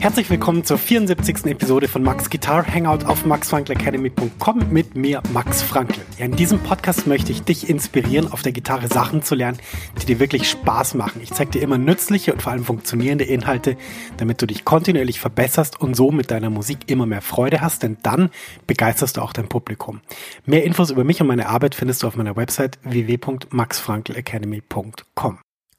Herzlich willkommen zur 74. Episode von Max Guitar Hangout auf maxfrankelacademy.com mit mir, Max Frankl. Ja, in diesem Podcast möchte ich dich inspirieren, auf der Gitarre Sachen zu lernen, die dir wirklich Spaß machen. Ich zeige dir immer nützliche und vor allem funktionierende Inhalte, damit du dich kontinuierlich verbesserst und so mit deiner Musik immer mehr Freude hast, denn dann begeisterst du auch dein Publikum. Mehr Infos über mich und meine Arbeit findest du auf meiner Website www.maxfrankelacademy.com.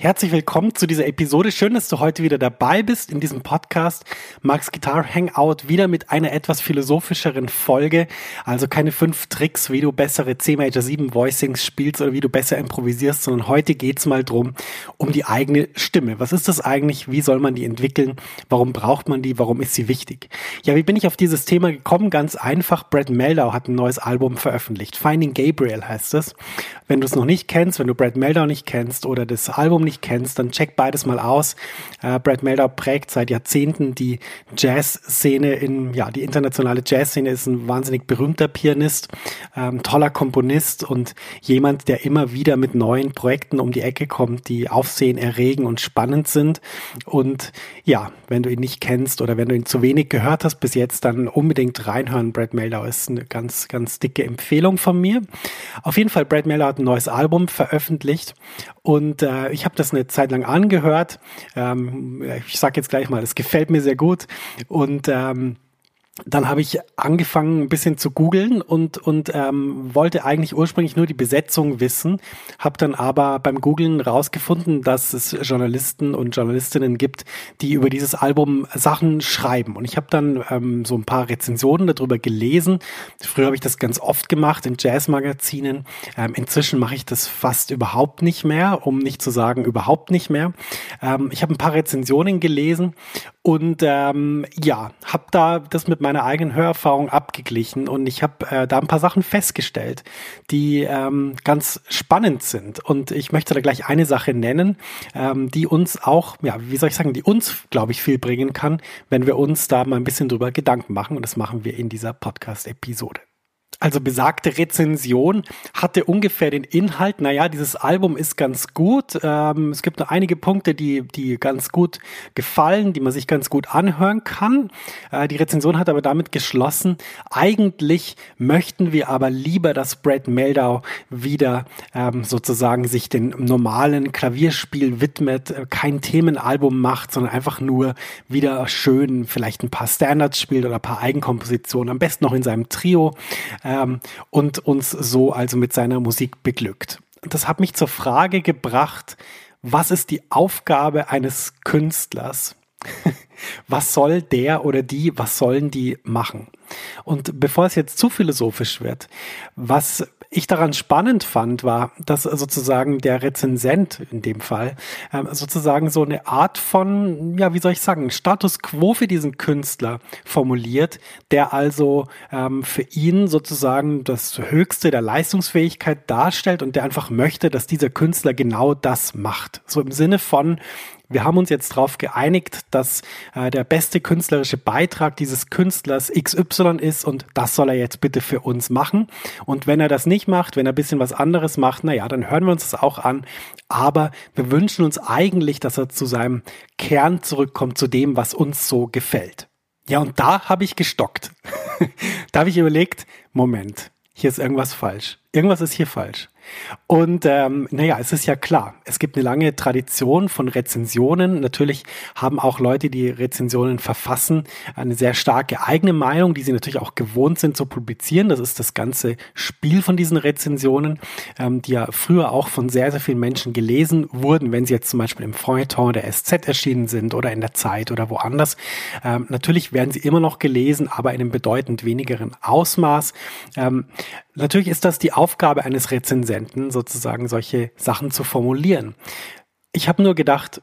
Herzlich willkommen zu dieser Episode. Schön, dass du heute wieder dabei bist in diesem Podcast Max Guitar Hangout wieder mit einer etwas philosophischeren Folge. Also keine fünf Tricks, wie du bessere C Major 7 Voicings spielst oder wie du besser improvisierst, sondern heute geht's mal drum um die eigene Stimme. Was ist das eigentlich? Wie soll man die entwickeln? Warum braucht man die? Warum ist sie wichtig? Ja, wie bin ich auf dieses Thema gekommen? Ganz einfach. Brad Meldau hat ein neues Album veröffentlicht. Finding Gabriel heißt es. Wenn du es noch nicht kennst, wenn du Brad Meldau nicht kennst oder das Album nicht kennst, dann check beides mal aus. Äh, Brad Melder prägt seit Jahrzehnten die Jazzszene in, ja, die internationale Jazzszene ist ein wahnsinnig berühmter Pianist, ähm, toller Komponist und jemand, der immer wieder mit neuen Projekten um die Ecke kommt, die Aufsehen erregen und spannend sind. Und ja, wenn du ihn nicht kennst oder wenn du ihn zu wenig gehört hast bis jetzt, dann unbedingt reinhören. Brad Meldau ist eine ganz, ganz dicke Empfehlung von mir. Auf jeden Fall, Brad Meldau hat ein neues Album veröffentlicht und äh, ich habe das eine Zeit lang angehört. Ähm, ich sage jetzt gleich mal, es gefällt mir sehr gut und ähm, dann habe ich angefangen, ein bisschen zu googeln und, und ähm, wollte eigentlich ursprünglich nur die Besetzung wissen, habe dann aber beim Googlen rausgefunden, dass es Journalisten und Journalistinnen gibt, die über dieses Album Sachen schreiben. Und ich habe dann ähm, so ein paar Rezensionen darüber gelesen. Früher habe ich das ganz oft gemacht in Jazzmagazinen. Ähm, inzwischen mache ich das fast überhaupt nicht mehr, um nicht zu sagen überhaupt nicht mehr. Ähm, ich habe ein paar Rezensionen gelesen und ähm, ja, habe da das mit meiner eigenen Hörerfahrung abgeglichen und ich habe äh, da ein paar Sachen festgestellt, die ähm, ganz spannend sind. Und ich möchte da gleich eine Sache nennen, ähm, die uns auch, ja, wie soll ich sagen, die uns, glaube ich, viel bringen kann, wenn wir uns da mal ein bisschen drüber Gedanken machen. Und das machen wir in dieser Podcast-Episode. Also besagte Rezension hatte ungefähr den Inhalt, naja, dieses Album ist ganz gut. Ähm, es gibt nur einige Punkte, die, die ganz gut gefallen, die man sich ganz gut anhören kann. Äh, die Rezension hat aber damit geschlossen, eigentlich möchten wir aber lieber, dass Brad Meldau wieder ähm, sozusagen sich den normalen Klavierspiel widmet, äh, kein Themenalbum macht, sondern einfach nur wieder schön vielleicht ein paar Standards spielt oder ein paar Eigenkompositionen, am besten noch in seinem Trio ähm, und uns so also mit seiner Musik beglückt. Das hat mich zur Frage gebracht, was ist die Aufgabe eines Künstlers? was soll der oder die, was sollen die machen? Und bevor es jetzt zu philosophisch wird, was ich daran spannend fand, war, dass sozusagen der Rezensent in dem Fall ähm, sozusagen so eine Art von, ja, wie soll ich sagen, Status quo für diesen Künstler formuliert, der also ähm, für ihn sozusagen das Höchste der Leistungsfähigkeit darstellt und der einfach möchte, dass dieser Künstler genau das macht. So im Sinne von, wir haben uns jetzt darauf geeinigt, dass äh, der beste künstlerische Beitrag dieses Künstlers XY ist und das soll er jetzt bitte für uns machen. Und wenn er das nicht macht, wenn er ein bisschen was anderes macht, naja, dann hören wir uns das auch an. Aber wir wünschen uns eigentlich, dass er zu seinem Kern zurückkommt, zu dem, was uns so gefällt. Ja, und da habe ich gestockt. da habe ich überlegt, Moment, hier ist irgendwas falsch. Irgendwas ist hier falsch. Und ähm, naja, es ist ja klar, es gibt eine lange Tradition von Rezensionen. Natürlich haben auch Leute, die Rezensionen verfassen, eine sehr starke eigene Meinung, die sie natürlich auch gewohnt sind zu publizieren. Das ist das ganze Spiel von diesen Rezensionen, ähm, die ja früher auch von sehr, sehr vielen Menschen gelesen wurden, wenn sie jetzt zum Beispiel im Feuilleton der SZ erschienen sind oder in der Zeit oder woanders. Ähm, natürlich werden sie immer noch gelesen, aber in einem bedeutend wenigeren Ausmaß. Ähm, natürlich ist das die Aufgabe eines Rezensenten, sozusagen solche Sachen zu formulieren. Ich habe nur gedacht,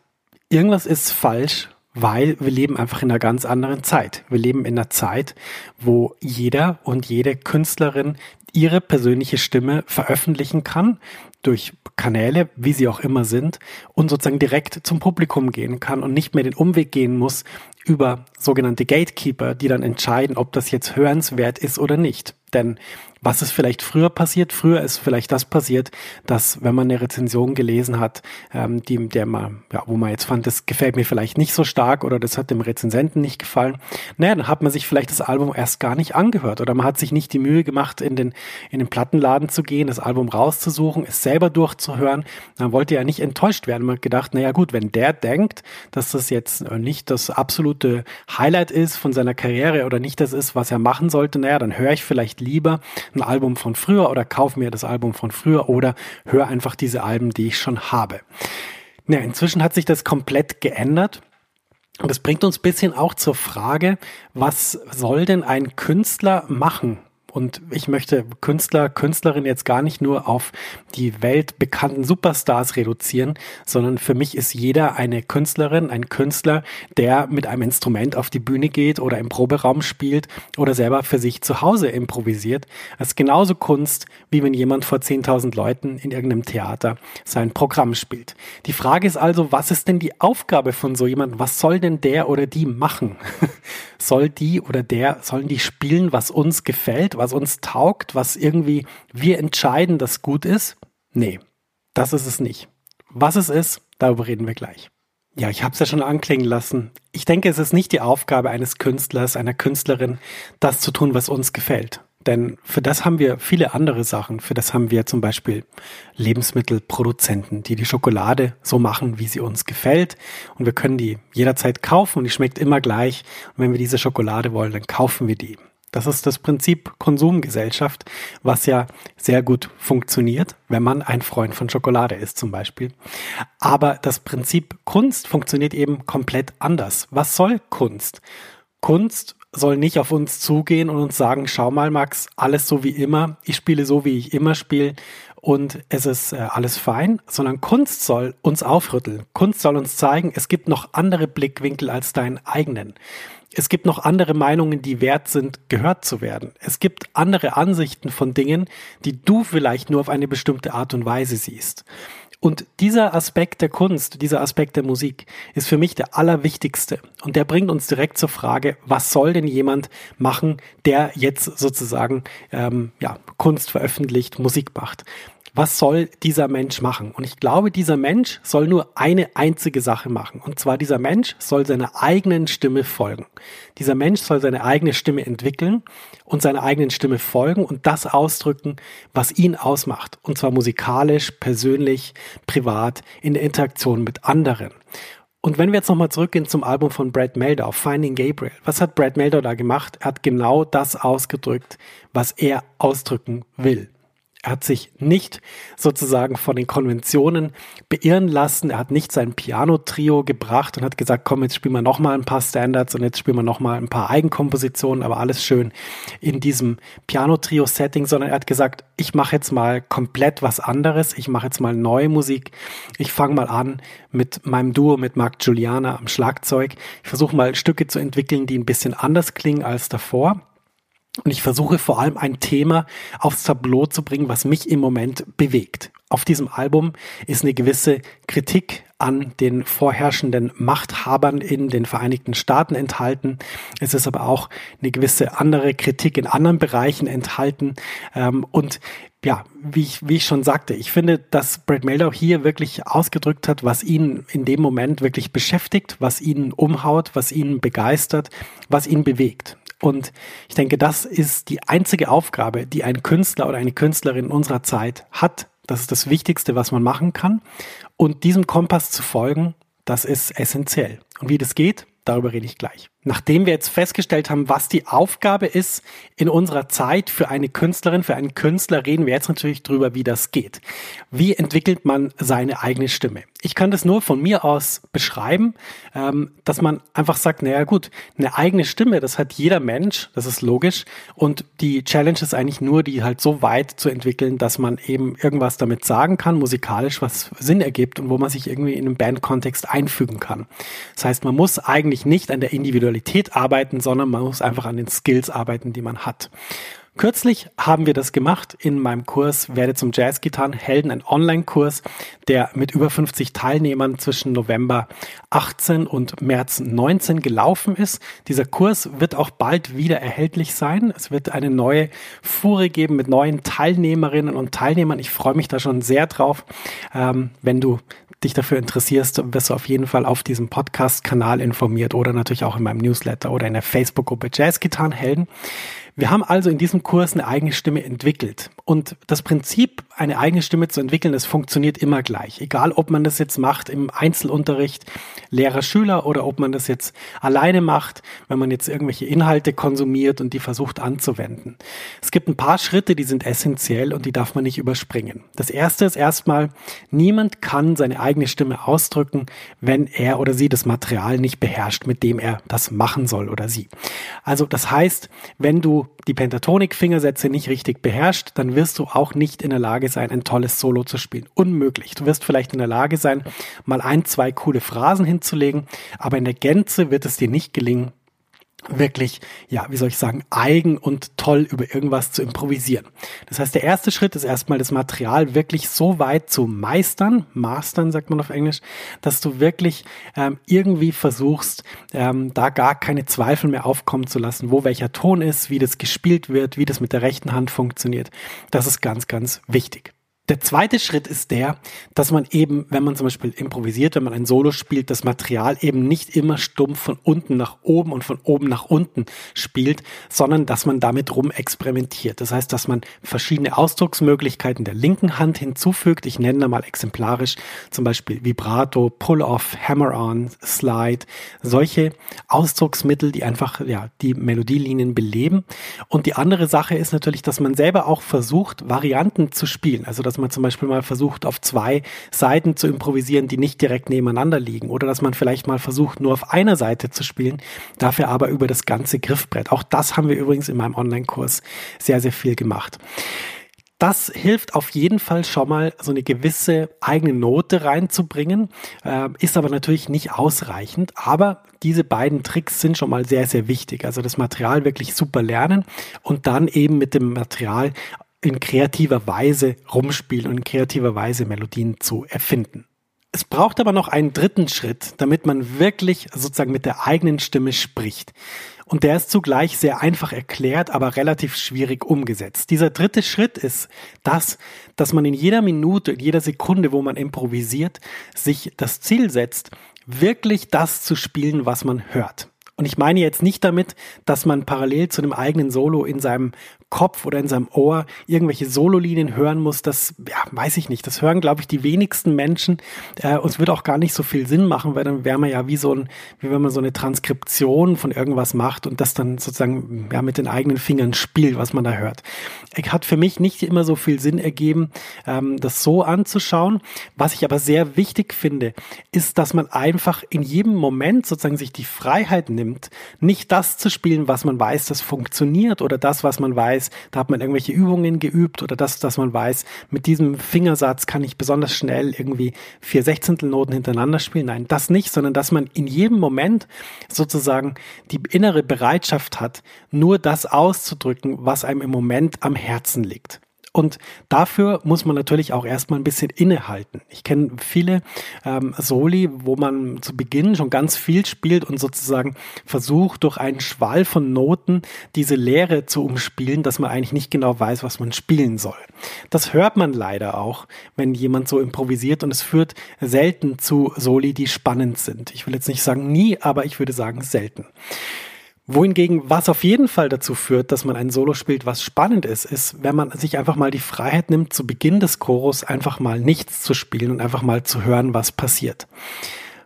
irgendwas ist falsch, weil wir leben einfach in einer ganz anderen Zeit. Wir leben in einer Zeit, wo jeder und jede Künstlerin ihre persönliche Stimme veröffentlichen kann durch Kanäle, wie sie auch immer sind, und sozusagen direkt zum Publikum gehen kann und nicht mehr den Umweg gehen muss über sogenannte Gatekeeper, die dann entscheiden, ob das jetzt hörenswert ist oder nicht. Denn was ist vielleicht früher passiert? Früher ist vielleicht das passiert, dass wenn man eine Rezension gelesen hat, ähm, die, der man, ja, wo man jetzt fand, das gefällt mir vielleicht nicht so stark oder das hat dem Rezensenten nicht gefallen, naja, dann hat man sich vielleicht das Album erst gar nicht angehört oder man hat sich nicht die Mühe gemacht, in den, in den Plattenladen zu gehen, das Album rauszusuchen, es selber durchzuhören. Dann wollte ja nicht enttäuscht werden. Man hat gedacht, naja gut, wenn der denkt, dass das jetzt nicht das absolute Highlight ist von seiner Karriere oder nicht das ist, was er machen sollte, naja, dann höre ich vielleicht lieber ein Album von früher oder kauf mir das Album von früher oder hör einfach diese Alben, die ich schon habe. Ja, inzwischen hat sich das komplett geändert. Und das bringt uns bisschen auch zur Frage, was soll denn ein Künstler machen? Und ich möchte Künstler, Künstlerin jetzt gar nicht nur auf die weltbekannten Superstars reduzieren, sondern für mich ist jeder eine Künstlerin, ein Künstler, der mit einem Instrument auf die Bühne geht oder im Proberaum spielt oder selber für sich zu Hause improvisiert. Das ist genauso Kunst, wie wenn jemand vor 10.000 Leuten in irgendeinem Theater sein Programm spielt. Die Frage ist also, was ist denn die Aufgabe von so jemandem? Was soll denn der oder die machen? soll die oder der, sollen die spielen, was uns gefällt, was uns taugt, was irgendwie wir entscheiden, das gut ist? Nee, das ist es nicht. Was es ist, darüber reden wir gleich. Ja, ich habe es ja schon anklingen lassen. Ich denke, es ist nicht die Aufgabe eines Künstlers, einer Künstlerin, das zu tun, was uns gefällt. Denn für das haben wir viele andere Sachen. Für das haben wir zum Beispiel Lebensmittelproduzenten, die die Schokolade so machen, wie sie uns gefällt. Und wir können die jederzeit kaufen und die schmeckt immer gleich. Und wenn wir diese Schokolade wollen, dann kaufen wir die. Das ist das Prinzip Konsumgesellschaft, was ja sehr gut funktioniert, wenn man ein Freund von Schokolade ist zum Beispiel. Aber das Prinzip Kunst funktioniert eben komplett anders. Was soll Kunst? Kunst soll nicht auf uns zugehen und uns sagen, schau mal Max, alles so wie immer, ich spiele so, wie ich immer spiele und es ist äh, alles fein, sondern Kunst soll uns aufrütteln. Kunst soll uns zeigen, es gibt noch andere Blickwinkel als deinen eigenen. Es gibt noch andere Meinungen, die wert sind, gehört zu werden. Es gibt andere Ansichten von Dingen, die du vielleicht nur auf eine bestimmte Art und Weise siehst. Und dieser Aspekt der Kunst, dieser Aspekt der Musik ist für mich der allerwichtigste. Und der bringt uns direkt zur Frage, was soll denn jemand machen, der jetzt sozusagen ähm, ja, Kunst veröffentlicht, Musik macht was soll dieser Mensch machen? Und ich glaube, dieser Mensch soll nur eine einzige Sache machen. Und zwar dieser Mensch soll seiner eigenen Stimme folgen. Dieser Mensch soll seine eigene Stimme entwickeln und seiner eigenen Stimme folgen und das ausdrücken, was ihn ausmacht. Und zwar musikalisch, persönlich, privat, in der Interaktion mit anderen. Und wenn wir jetzt nochmal zurückgehen zum Album von Brad Meldau, Finding Gabriel. Was hat Brad Meldau da gemacht? Er hat genau das ausgedrückt, was er ausdrücken will. Er hat sich nicht sozusagen von den Konventionen beirren lassen. Er hat nicht sein Piano-Trio gebracht und hat gesagt, komm, jetzt spielen wir noch mal ein paar Standards und jetzt spielen wir noch mal ein paar Eigenkompositionen, aber alles schön in diesem Piano-Trio-Setting, sondern er hat gesagt, ich mache jetzt mal komplett was anderes. Ich mache jetzt mal neue Musik. Ich fange mal an mit meinem Duo mit Mark Giuliana am Schlagzeug. Ich versuche mal Stücke zu entwickeln, die ein bisschen anders klingen als davor. Und ich versuche vor allem ein Thema aufs Tableau zu bringen, was mich im Moment bewegt. Auf diesem Album ist eine gewisse Kritik an den vorherrschenden Machthabern in den Vereinigten Staaten enthalten. Es ist aber auch eine gewisse andere Kritik in anderen Bereichen enthalten. Ähm, und ja, wie ich, wie ich schon sagte, ich finde, dass Brad Mehldau hier wirklich ausgedrückt hat, was ihn in dem Moment wirklich beschäftigt, was ihn umhaut, was ihn begeistert, was ihn bewegt. Und ich denke, das ist die einzige Aufgabe, die ein Künstler oder eine Künstlerin unserer Zeit hat. Das ist das Wichtigste, was man machen kann. Und diesem Kompass zu folgen, das ist essentiell. Und wie das geht, darüber rede ich gleich. Nachdem wir jetzt festgestellt haben, was die Aufgabe ist in unserer Zeit für eine Künstlerin, für einen Künstler, reden wir jetzt natürlich drüber, wie das geht. Wie entwickelt man seine eigene Stimme? Ich kann das nur von mir aus beschreiben, ähm, dass man einfach sagt, naja gut, eine eigene Stimme, das hat jeder Mensch, das ist logisch. Und die Challenge ist eigentlich nur, die halt so weit zu entwickeln, dass man eben irgendwas damit sagen kann, musikalisch, was Sinn ergibt und wo man sich irgendwie in einem Bandkontext einfügen kann. Das heißt, man muss eigentlich nicht an der Individualität Qualität arbeiten, sondern man muss einfach an den Skills arbeiten, die man hat. Kürzlich haben wir das gemacht in meinem Kurs Werde zum Jazzgitarrenhelden, ein Online-Kurs, der mit über 50 Teilnehmern zwischen November 18 und März 19 gelaufen ist. Dieser Kurs wird auch bald wieder erhältlich sein. Es wird eine neue Fuhre geben mit neuen Teilnehmerinnen und Teilnehmern. Ich freue mich da schon sehr drauf. Ähm, wenn du dich dafür interessierst, wirst du auf jeden Fall auf diesem Podcast-Kanal informiert oder natürlich auch in meinem Newsletter oder in der Facebook-Gruppe Jazzgitarrenhelden. Wir haben also in diesem Kurs eine eigene Stimme entwickelt. Und das Prinzip, eine eigene Stimme zu entwickeln, das funktioniert immer gleich. Egal, ob man das jetzt macht im Einzelunterricht, Lehrer, Schüler oder ob man das jetzt alleine macht, wenn man jetzt irgendwelche Inhalte konsumiert und die versucht anzuwenden. Es gibt ein paar Schritte, die sind essentiell und die darf man nicht überspringen. Das erste ist erstmal, niemand kann seine eigene Stimme ausdrücken, wenn er oder sie das Material nicht beherrscht, mit dem er das machen soll oder sie. Also das heißt, wenn du die Pentatonik-Fingersätze nicht richtig beherrscht, dann wirst du auch nicht in der Lage sein, ein tolles Solo zu spielen. Unmöglich. Du wirst vielleicht in der Lage sein, mal ein, zwei coole Phrasen hinzulegen, aber in der Gänze wird es dir nicht gelingen, wirklich, ja, wie soll ich sagen, eigen und toll über irgendwas zu improvisieren. Das heißt, der erste Schritt ist erstmal das Material wirklich so weit zu meistern, mastern sagt man auf Englisch, dass du wirklich ähm, irgendwie versuchst, ähm, da gar keine Zweifel mehr aufkommen zu lassen, wo welcher Ton ist, wie das gespielt wird, wie das mit der rechten Hand funktioniert. Das ist ganz, ganz wichtig. Der zweite Schritt ist der, dass man eben, wenn man zum Beispiel improvisiert, wenn man ein Solo spielt, das Material eben nicht immer stumpf von unten nach oben und von oben nach unten spielt, sondern dass man damit rum experimentiert. Das heißt, dass man verschiedene Ausdrucksmöglichkeiten der linken Hand hinzufügt. Ich nenne da mal exemplarisch zum Beispiel Vibrato, Pull-off, Hammer-on, Slide, solche Ausdrucksmittel, die einfach ja die Melodielinien beleben. Und die andere Sache ist natürlich, dass man selber auch versucht, Varianten zu spielen. Also dass dass man zum Beispiel mal versucht, auf zwei Seiten zu improvisieren, die nicht direkt nebeneinander liegen. Oder dass man vielleicht mal versucht, nur auf einer Seite zu spielen, dafür aber über das ganze Griffbrett. Auch das haben wir übrigens in meinem Online-Kurs sehr, sehr viel gemacht. Das hilft auf jeden Fall schon mal, so eine gewisse eigene Note reinzubringen, äh, ist aber natürlich nicht ausreichend. Aber diese beiden Tricks sind schon mal sehr, sehr wichtig. Also das Material wirklich super lernen und dann eben mit dem Material in kreativer Weise rumspielen und in kreativer Weise Melodien zu erfinden. Es braucht aber noch einen dritten Schritt, damit man wirklich sozusagen mit der eigenen Stimme spricht. Und der ist zugleich sehr einfach erklärt, aber relativ schwierig umgesetzt. Dieser dritte Schritt ist das, dass man in jeder Minute, in jeder Sekunde, wo man improvisiert, sich das Ziel setzt, wirklich das zu spielen, was man hört. Und ich meine jetzt nicht damit, dass man parallel zu einem eigenen Solo in seinem Kopf oder in seinem Ohr irgendwelche Sololinien hören muss, das ja, weiß ich nicht. Das hören, glaube ich, die wenigsten Menschen. Äh, und es wird auch gar nicht so viel Sinn machen, weil dann wäre man ja wie so ein, wie wenn man so eine Transkription von irgendwas macht und das dann sozusagen ja mit den eigenen Fingern spielt, was man da hört. Hat für mich nicht immer so viel Sinn ergeben, ähm, das so anzuschauen. Was ich aber sehr wichtig finde, ist, dass man einfach in jedem Moment sozusagen sich die Freiheit nimmt, nicht das zu spielen, was man weiß, das funktioniert oder das, was man weiß, weiß, da hat man irgendwelche Übungen geübt oder das, dass man weiß, mit diesem Fingersatz kann ich besonders schnell irgendwie vier Sechzehntelnoten hintereinander spielen. Nein, das nicht, sondern dass man in jedem Moment sozusagen die innere Bereitschaft hat, nur das auszudrücken, was einem im Moment am Herzen liegt. Und dafür muss man natürlich auch erstmal ein bisschen innehalten. Ich kenne viele ähm, Soli, wo man zu Beginn schon ganz viel spielt und sozusagen versucht, durch einen Schwall von Noten diese Leere zu umspielen, dass man eigentlich nicht genau weiß, was man spielen soll. Das hört man leider auch, wenn jemand so improvisiert und es führt selten zu Soli, die spannend sind. Ich will jetzt nicht sagen nie, aber ich würde sagen selten. Wohingegen, was auf jeden Fall dazu führt, dass man ein Solo spielt, was spannend ist, ist, wenn man sich einfach mal die Freiheit nimmt, zu Beginn des Chorus einfach mal nichts zu spielen und einfach mal zu hören, was passiert.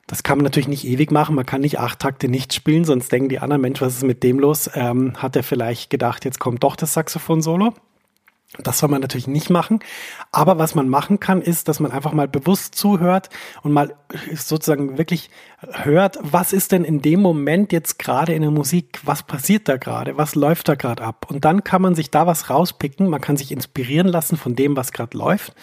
Das kann man natürlich nicht ewig machen. Man kann nicht acht Takte nicht spielen, sonst denken die anderen, Mensch, was ist mit dem los? Ähm, hat er vielleicht gedacht, jetzt kommt doch das Saxophon-Solo? Das soll man natürlich nicht machen. Aber was man machen kann, ist, dass man einfach mal bewusst zuhört und mal sozusagen wirklich hört, was ist denn in dem Moment jetzt gerade in der Musik, was passiert da gerade, was läuft da gerade ab. Und dann kann man sich da was rauspicken, man kann sich inspirieren lassen von dem, was gerade läuft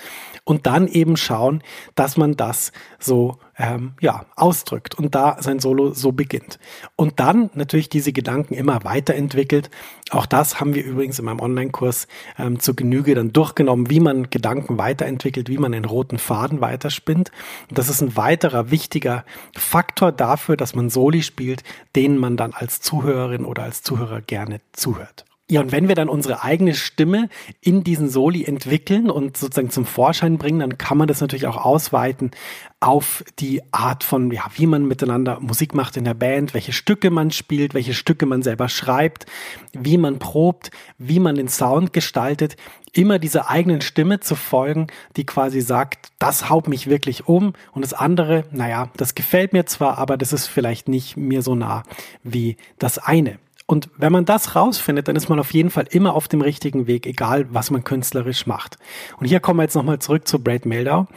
und dann eben schauen, dass man das so ähm, ja, ausdrückt und da sein Solo so beginnt. Und dann natürlich diese Gedanken immer weiterentwickelt. Auch das haben wir übrigens in meinem Online-Kurs ähm, zur Genüge dann durchgenommen, wie man Gedanken weiterentwickelt, wie man den roten Faden weiterspinnt. Und das ist ein weiterer wichtiger Faktor dafür, dass man Soli spielt, denen man dann als Zuhörerin oder als Zuhörer gerne zuhört. Ja, und wenn wir dann unsere eigene Stimme in diesen Soli entwickeln und sozusagen zum Vorschein bringen, dann kann man das natürlich auch ausweiten auf die Art von, ja, wie man miteinander Musik macht in der Band, welche Stücke man spielt, welche Stücke man selber schreibt, wie man probt, wie man den Sound gestaltet, immer dieser eigenen Stimme zu folgen, die quasi sagt, das haut mich wirklich um und das andere, naja, das gefällt mir zwar, aber das ist vielleicht nicht mir so nah wie das eine. Und wenn man das rausfindet, dann ist man auf jeden Fall immer auf dem richtigen Weg, egal was man künstlerisch macht. Und hier kommen wir jetzt nochmal zurück zu Brad Meldau.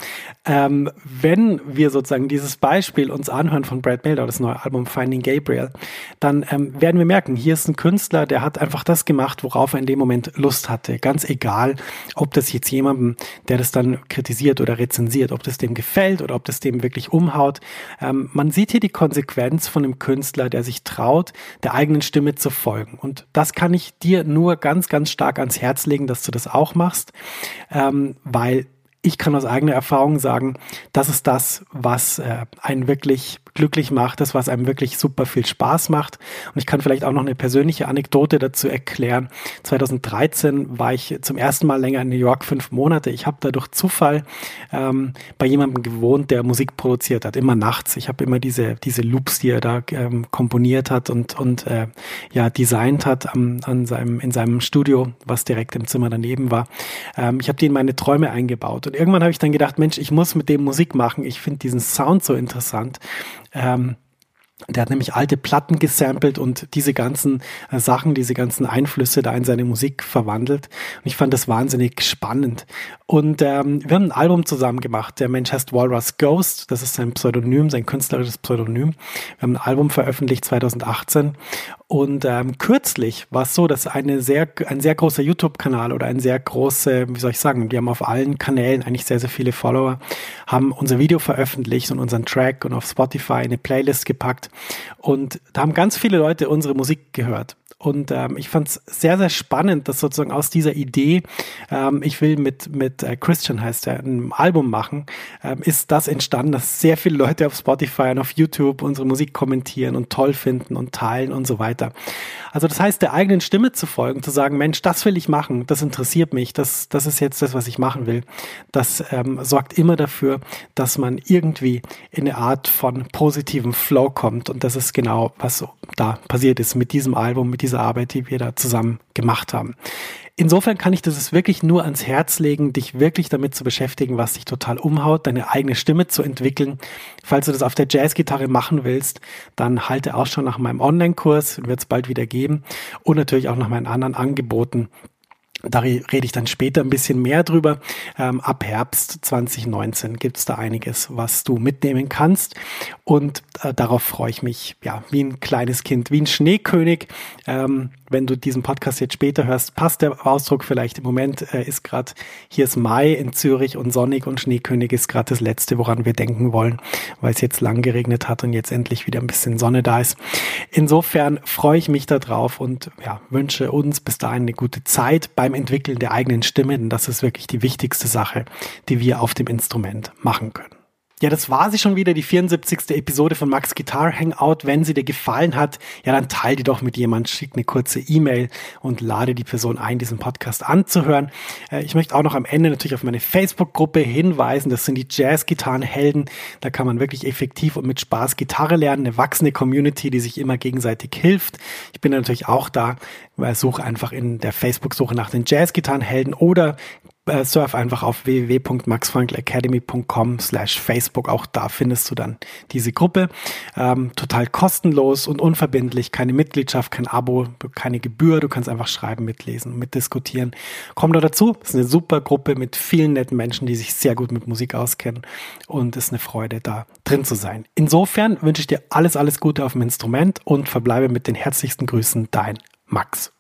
Ähm, wenn wir sozusagen dieses Beispiel uns anhören von Brad Meldau, das neue Album Finding Gabriel, dann ähm, werden wir merken, hier ist ein Künstler, der hat einfach das gemacht, worauf er in dem Moment Lust hatte. Ganz egal, ob das jetzt jemandem, der das dann kritisiert oder rezensiert, ob das dem gefällt oder ob das dem wirklich umhaut. Ähm, man sieht hier die Konsequenz von einem Künstler, der sich traut, der eigenen Stimme zu folgen. Und das kann ich dir nur ganz, ganz stark ans Herz legen, dass du das auch machst, ähm, weil ich kann aus eigener Erfahrung sagen, das ist das, was äh, einen wirklich glücklich macht, das, was einem wirklich super viel Spaß macht. Und ich kann vielleicht auch noch eine persönliche Anekdote dazu erklären. 2013 war ich zum ersten Mal länger in New York, fünf Monate. Ich habe da durch Zufall ähm, bei jemandem gewohnt, der Musik produziert hat, immer nachts. Ich habe immer diese, diese Loops, die er da ähm, komponiert hat und, und äh, ja, designt hat am, an seinem, in seinem Studio, was direkt im Zimmer daneben war. Ähm, ich habe die in meine Träume eingebaut. Und irgendwann habe ich dann gedacht, Mensch, ich muss mit dem Musik machen. Ich finde diesen Sound so interessant. Ähm, der hat nämlich alte Platten gesampelt und diese ganzen äh, Sachen, diese ganzen Einflüsse da in seine Musik verwandelt. Und ich fand das wahnsinnig spannend. Und ähm, wir haben ein Album zusammen gemacht. Der Mensch heißt Walrus Ghost. Das ist sein Pseudonym, sein künstlerisches Pseudonym. Wir haben ein Album veröffentlicht 2018. Und ähm, kürzlich war es so, dass eine sehr, ein sehr großer YouTube-Kanal oder ein sehr große, wie soll ich sagen, die haben auf allen Kanälen eigentlich sehr, sehr viele Follower, haben unser Video veröffentlicht und unseren Track und auf Spotify eine Playlist gepackt. Und da haben ganz viele Leute unsere Musik gehört. Und ähm, ich fand es sehr, sehr spannend, dass sozusagen aus dieser Idee, ähm, ich will mit, mit äh, Christian heißt er, ein Album machen, ähm, ist das entstanden, dass sehr viele Leute auf Spotify und auf YouTube unsere Musik kommentieren und toll finden und teilen und so weiter. Also das heißt, der eigenen Stimme zu folgen, zu sagen, Mensch, das will ich machen, das interessiert mich, das, das ist jetzt das, was ich machen will, das ähm, sorgt immer dafür, dass man irgendwie in eine Art von positivem Flow kommt. Und das ist genau, was da passiert ist mit diesem Album, mit dieser Arbeit, die wir da zusammen gemacht haben. Insofern kann ich das wirklich nur ans Herz legen, dich wirklich damit zu beschäftigen, was dich total umhaut, deine eigene Stimme zu entwickeln. Falls du das auf der Jazzgitarre machen willst, dann halte auch schon nach meinem Online-Kurs, wird es bald wieder geben und natürlich auch nach meinen anderen Angeboten da rede ich dann später ein bisschen mehr drüber. Ähm, ab Herbst 2019 gibt es da einiges, was du mitnehmen kannst. Und äh, darauf freue ich mich, ja, wie ein kleines Kind, wie ein Schneekönig. Ähm, wenn du diesen Podcast jetzt später hörst, passt der Ausdruck vielleicht im Moment, äh, ist gerade, hier ist Mai in Zürich und sonnig und Schneekönig ist gerade das Letzte, woran wir denken wollen, weil es jetzt lang geregnet hat und jetzt endlich wieder ein bisschen Sonne da ist. Insofern freue ich mich darauf und ja, wünsche uns bis dahin eine gute Zeit beim Entwickeln der eigenen Stimme, denn das ist wirklich die wichtigste Sache, die wir auf dem Instrument machen können. Ja, das war sie schon wieder, die 74. Episode von Max Guitar Hangout. Wenn sie dir gefallen hat, ja, dann teile die doch mit jemand, schick eine kurze E-Mail und lade die Person ein, diesen Podcast anzuhören. Äh, ich möchte auch noch am Ende natürlich auf meine Facebook-Gruppe hinweisen. Das sind die Jazz-Gitarren-Helden. Da kann man wirklich effektiv und mit Spaß Gitarre lernen. Eine wachsende Community, die sich immer gegenseitig hilft. Ich bin natürlich auch da. Suche einfach in der Facebook-Suche nach den Jazz-Gitarren-Helden oder äh, surf einfach auf www.maxfrankelacademy.com slash Facebook. Auch da findest du dann diese Gruppe. Ähm, total kostenlos und unverbindlich. Keine Mitgliedschaft, kein Abo, keine Gebühr. Du kannst einfach schreiben, mitlesen, mitdiskutieren. Komm da dazu. Es ist eine super Gruppe mit vielen netten Menschen, die sich sehr gut mit Musik auskennen. Und es ist eine Freude, da drin zu sein. Insofern wünsche ich dir alles, alles Gute auf dem Instrument und verbleibe mit den herzlichsten Grüßen, dein Max.